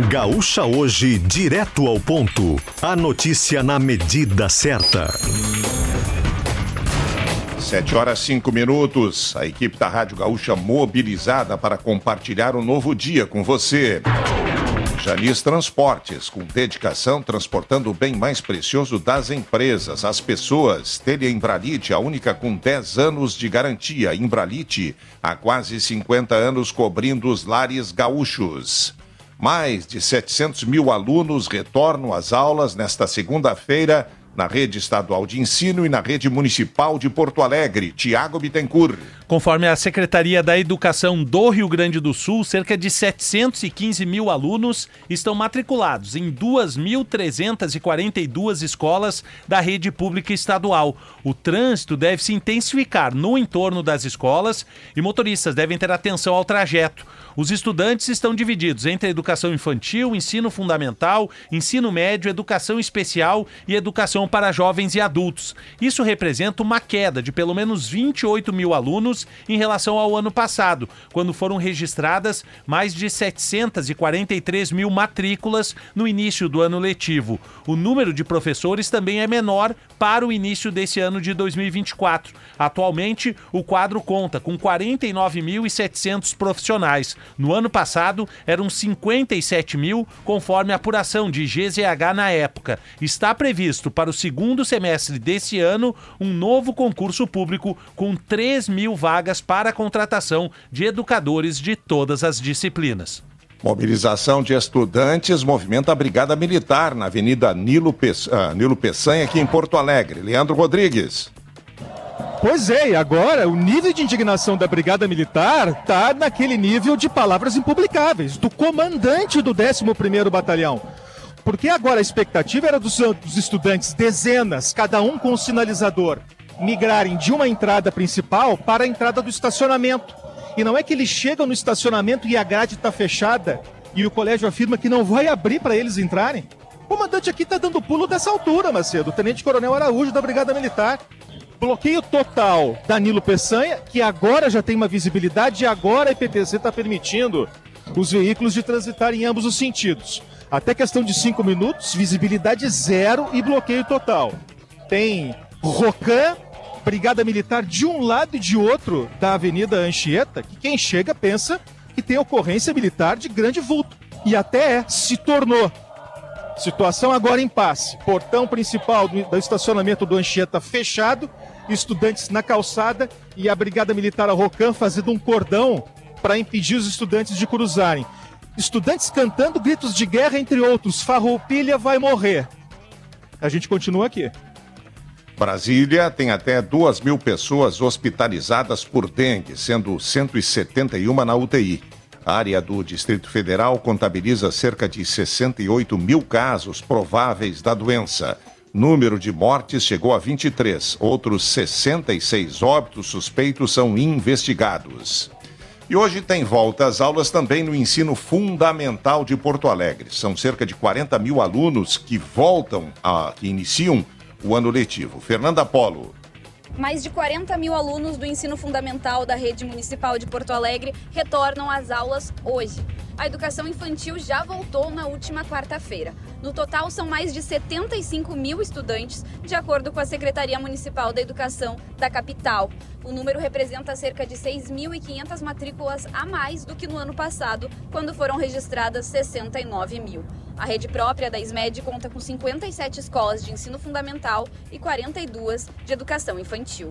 Gaúcha Hoje, direto ao ponto. A notícia na medida certa. Sete horas cinco minutos. A equipe da Rádio Gaúcha mobilizada para compartilhar um novo dia com você. Janis Transportes, com dedicação, transportando o bem mais precioso das empresas, as pessoas. Telha Embralite, a única com 10 anos de garantia. Embralite, há quase 50 anos cobrindo os lares gaúchos. Mais de 700 mil alunos retornam às aulas nesta segunda-feira na rede estadual de ensino e na rede municipal de Porto Alegre. Tiago Bittencourt. Conforme a Secretaria da Educação do Rio Grande do Sul, cerca de 715 mil alunos estão matriculados em 2.342 escolas da rede pública estadual. O trânsito deve se intensificar no entorno das escolas e motoristas devem ter atenção ao trajeto. Os estudantes estão divididos entre educação infantil, ensino fundamental, ensino médio, educação especial e educação para jovens e adultos. Isso representa uma queda de pelo menos 28 mil alunos em relação ao ano passado, quando foram registradas mais de 743 mil matrículas no início do ano letivo. O número de professores também é menor para o início desse ano de 2024. Atualmente, o quadro conta com 49.700 profissionais. No ano passado, eram 57 mil, conforme a apuração de GZH na época. Está previsto para o segundo semestre desse ano um novo concurso público com 3 mil vagas para a contratação de educadores de todas as disciplinas. Mobilização de estudantes movimenta a Brigada Militar na Avenida Nilo, Pes... ah, Nilo Peçanha, aqui em Porto Alegre. Leandro Rodrigues. Pois é, e agora o nível de indignação da Brigada Militar tá naquele nível de palavras impublicáveis, do comandante do 11º Batalhão. Porque agora a expectativa era dos, dos estudantes, dezenas, cada um com um sinalizador, migrarem de uma entrada principal para a entrada do estacionamento. E não é que eles chegam no estacionamento e a grade está fechada e o colégio afirma que não vai abrir para eles entrarem. O comandante aqui está dando pulo dessa altura, Macedo, o Tenente Coronel Araújo da Brigada Militar. Bloqueio total Danilo Peçanha, que agora já tem uma visibilidade e agora a IPTC está permitindo os veículos de transitar em ambos os sentidos. Até questão de cinco minutos, visibilidade zero e bloqueio total. Tem Rocan, Brigada Militar de um lado e de outro da Avenida Anchieta, que quem chega pensa que tem ocorrência militar de grande vulto. E até é, se tornou. Situação agora em passe. Portão principal do, do estacionamento do Anchieta fechado, estudantes na calçada e a Brigada Militar Arrocan fazendo um cordão para impedir os estudantes de cruzarem. Estudantes cantando gritos de guerra, entre outros. Farroupilha vai morrer. A gente continua aqui. Brasília tem até 2 mil pessoas hospitalizadas por dengue, sendo 171 na UTI. A área do Distrito Federal contabiliza cerca de 68 mil casos prováveis da doença. Número de mortes chegou a 23. Outros 66 óbitos suspeitos são investigados. E hoje tem volta às aulas também no ensino fundamental de Porto Alegre. São cerca de 40 mil alunos que voltam, a, que iniciam o ano letivo. Fernanda Polo. Mais de 40 mil alunos do ensino fundamental da rede municipal de Porto Alegre retornam às aulas hoje. A educação infantil já voltou na última quarta-feira. No total, são mais de 75 mil estudantes, de acordo com a Secretaria Municipal da Educação da capital. O número representa cerca de 6.500 matrículas a mais do que no ano passado, quando foram registradas 69 mil. A rede própria da SMED conta com 57 escolas de ensino fundamental e 42 de educação infantil.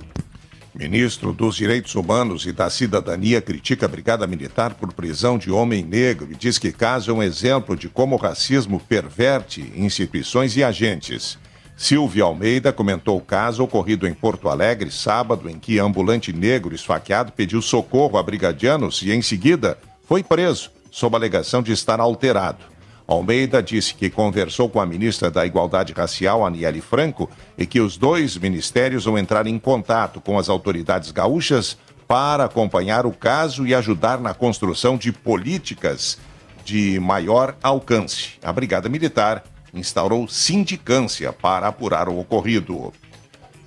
Ministro dos Direitos Humanos e da Cidadania critica a Brigada Militar por prisão de homem negro e diz que caso é um exemplo de como o racismo perverte instituições e agentes. Silvia Almeida comentou o caso ocorrido em Porto Alegre sábado, em que ambulante negro esfaqueado pediu socorro a brigadianos e, em seguida, foi preso, sob a alegação de estar alterado. Almeida disse que conversou com a ministra da Igualdade Racial, Aniele Franco, e que os dois ministérios vão entrar em contato com as autoridades gaúchas para acompanhar o caso e ajudar na construção de políticas de maior alcance. A Brigada Militar instaurou sindicância para apurar o ocorrido.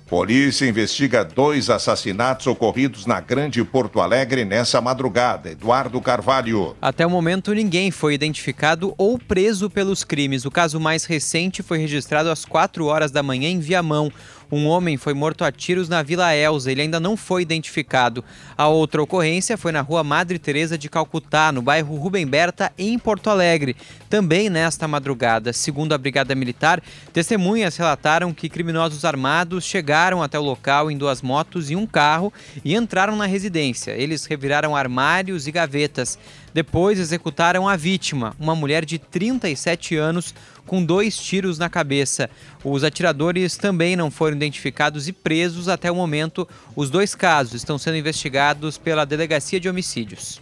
Polícia investiga dois assassinatos ocorridos na Grande Porto Alegre nessa madrugada. Eduardo Carvalho. Até o momento, ninguém foi identificado ou preso pelos crimes. O caso mais recente foi registrado às 4 horas da manhã em Viamão. Um homem foi morto a tiros na Vila Elza. Ele ainda não foi identificado. A outra ocorrência foi na rua Madre Teresa de Calcutá, no bairro Rubem Berta, em Porto Alegre. Também nesta madrugada, segundo a Brigada Militar, testemunhas relataram que criminosos armados chegaram até o local em duas motos e um carro e entraram na residência. Eles reviraram armários e gavetas. Depois executaram a vítima, uma mulher de 37 anos, com dois tiros na cabeça. Os atiradores também não foram identificados e presos até o momento. Os dois casos estão sendo investigados pela Delegacia de Homicídios.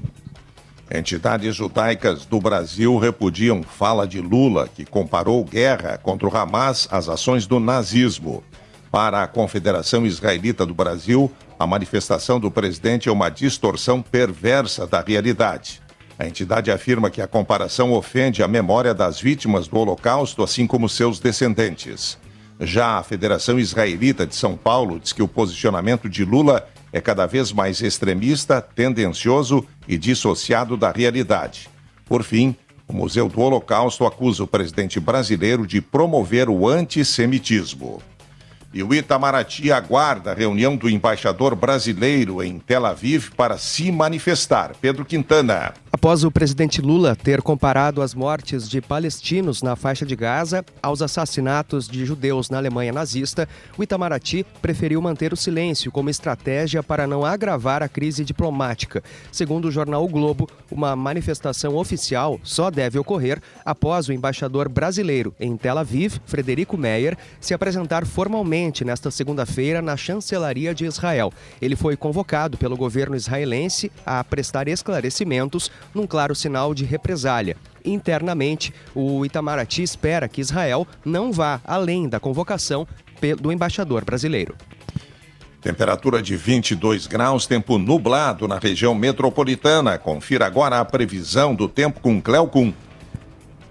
Entidades judaicas do Brasil repudiam fala de Lula, que comparou guerra contra o Hamas às ações do nazismo. Para a Confederação Israelita do Brasil, a manifestação do presidente é uma distorção perversa da realidade. A entidade afirma que a comparação ofende a memória das vítimas do Holocausto, assim como seus descendentes. Já a Federação Israelita de São Paulo diz que o posicionamento de Lula é cada vez mais extremista, tendencioso e dissociado da realidade. Por fim, o Museu do Holocausto acusa o presidente brasileiro de promover o antissemitismo. E o Itamaraty aguarda a reunião do embaixador brasileiro em Tel Aviv para se manifestar. Pedro Quintana. Após o presidente Lula ter comparado as mortes de palestinos na faixa de Gaza aos assassinatos de judeus na Alemanha nazista, o Itamaraty preferiu manter o silêncio como estratégia para não agravar a crise diplomática. Segundo o jornal o Globo, uma manifestação oficial só deve ocorrer após o embaixador brasileiro em Tel Aviv, Frederico Meyer, se apresentar formalmente nesta segunda-feira na chancelaria de Israel. Ele foi convocado pelo governo israelense a prestar esclarecimentos num claro sinal de represália. Internamente, o Itamaraty espera que Israel não vá além da convocação do embaixador brasileiro. Temperatura de 22 graus, tempo nublado na região metropolitana. Confira agora a previsão do tempo com Cleocum.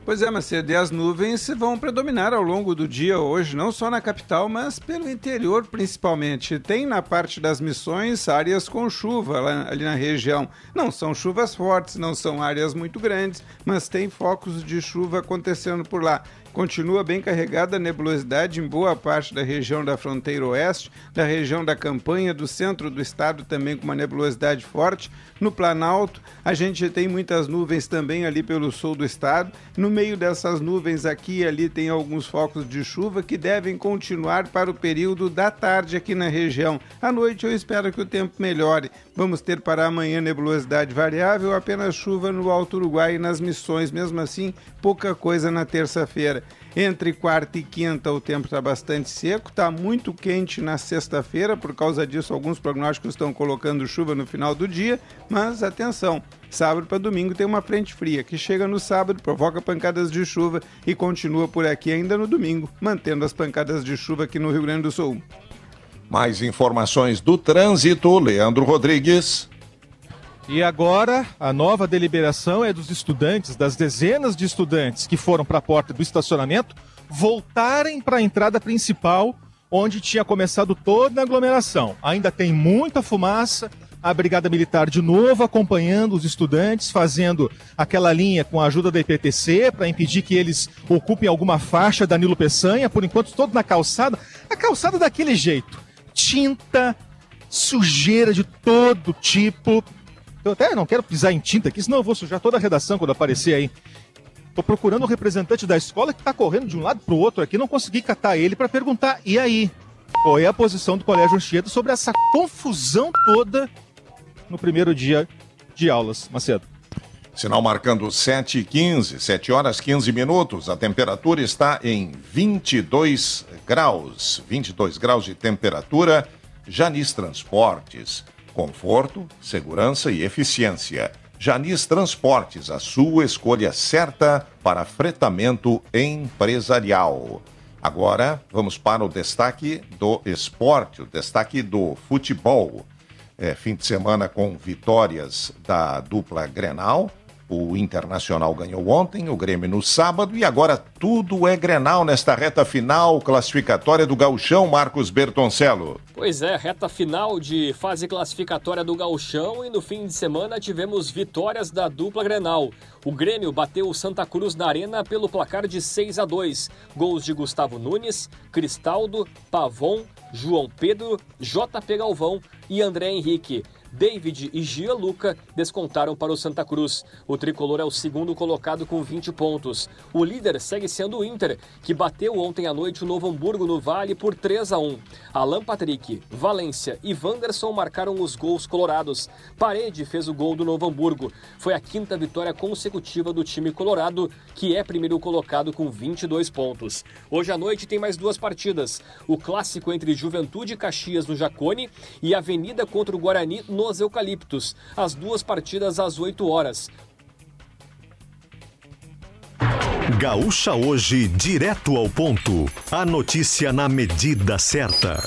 Pois é, Macedo, e as nuvens vão predominar ao longo do dia hoje, não só na capital, mas pelo interior principalmente. Tem na parte das missões áreas com chuva lá, ali na região. Não são chuvas fortes, não são áreas muito grandes, mas tem focos de chuva acontecendo por lá. Continua bem carregada a nebulosidade em boa parte da região da fronteira oeste, da região da campanha, do centro do estado também com uma nebulosidade forte. No Planalto, a gente tem muitas nuvens também ali pelo sul do estado. No meio dessas nuvens aqui e ali tem alguns focos de chuva que devem continuar para o período da tarde aqui na região. À noite eu espero que o tempo melhore. Vamos ter para amanhã nebulosidade variável, apenas chuva no Alto Uruguai e nas missões, mesmo assim, pouca coisa na terça-feira. Entre quarta e quinta o tempo está bastante seco, está muito quente na sexta-feira, por causa disso alguns prognósticos estão colocando chuva no final do dia, mas atenção, sábado para domingo tem uma frente fria que chega no sábado, provoca pancadas de chuva e continua por aqui ainda no domingo, mantendo as pancadas de chuva aqui no Rio Grande do Sul. Mais informações do trânsito, Leandro Rodrigues. E agora, a nova deliberação é dos estudantes, das dezenas de estudantes que foram para a porta do estacionamento, voltarem para a entrada principal, onde tinha começado toda a aglomeração. Ainda tem muita fumaça, a Brigada Militar de novo acompanhando os estudantes, fazendo aquela linha com a ajuda da IPTC para impedir que eles ocupem alguma faixa da Nilo Peçanha, por enquanto todo na calçada. A calçada daquele jeito, tinta, sujeira de todo tipo. Eu até não quero pisar em tinta aqui, senão eu vou sujar toda a redação quando aparecer aí. Tô procurando o representante da escola que tá correndo de um lado pro outro aqui, não consegui catar ele para perguntar, e aí? Qual é a posição do Colégio Anchieta sobre essa confusão toda no primeiro dia de aulas, Macedo? Sinal marcando 7 e 15, 7 horas 15 minutos. A temperatura está em 22 graus. 22 graus de temperatura. Janis Transportes. Conforto, segurança e eficiência. Janis Transportes, a sua escolha certa para fretamento empresarial. Agora vamos para o destaque do esporte, o destaque do futebol. É, fim de semana com vitórias da dupla Grenal. O Internacional ganhou ontem, o Grêmio no sábado e agora tudo é Grenal nesta reta final classificatória do Gauchão, Marcos Bertoncello. Pois é, reta final de fase classificatória do Gauchão e no fim de semana tivemos vitórias da dupla Grenal. O Grêmio bateu o Santa Cruz na Arena pelo placar de 6 a 2. Gols de Gustavo Nunes, Cristaldo, Pavon, João Pedro, JP Galvão e André Henrique. David e Gianluca descontaram para o Santa Cruz. O tricolor é o segundo colocado com 20 pontos. O líder segue sendo o Inter, que bateu ontem à noite o Novo Hamburgo no Vale por 3 a 1. Alan Patrick, Valência e Wanderson marcaram os gols colorados. Parede fez o gol do Novo Hamburgo. Foi a quinta vitória consecutiva do time colorado, que é primeiro colocado com 22 pontos. Hoje à noite tem mais duas partidas. O clássico entre Juventude e Caxias no Jacone e Avenida contra o Guarani no nos Eucaliptos. As duas partidas às 8 horas. Gaúcha hoje, direto ao ponto. A notícia na medida certa.